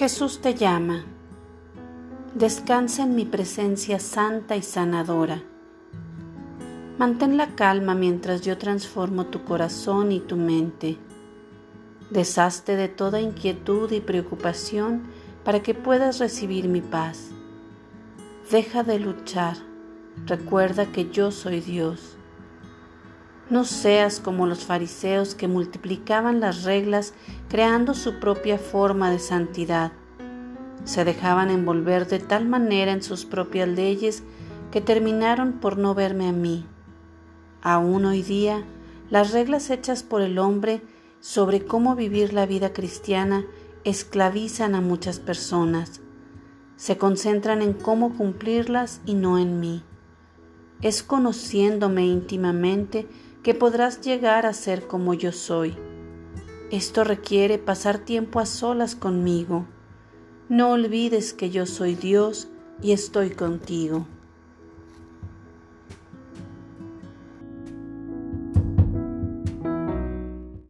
Jesús te llama. Descansa en mi presencia santa y sanadora. Mantén la calma mientras yo transformo tu corazón y tu mente. Deshazte de toda inquietud y preocupación para que puedas recibir mi paz. Deja de luchar. Recuerda que yo soy Dios. No seas como los fariseos que multiplicaban las reglas creando su propia forma de santidad. Se dejaban envolver de tal manera en sus propias leyes que terminaron por no verme a mí. Aún hoy día, las reglas hechas por el hombre sobre cómo vivir la vida cristiana esclavizan a muchas personas. Se concentran en cómo cumplirlas y no en mí. Es conociéndome íntimamente que podrás llegar a ser como yo soy. Esto requiere pasar tiempo a solas conmigo. No olvides que yo soy Dios y estoy contigo.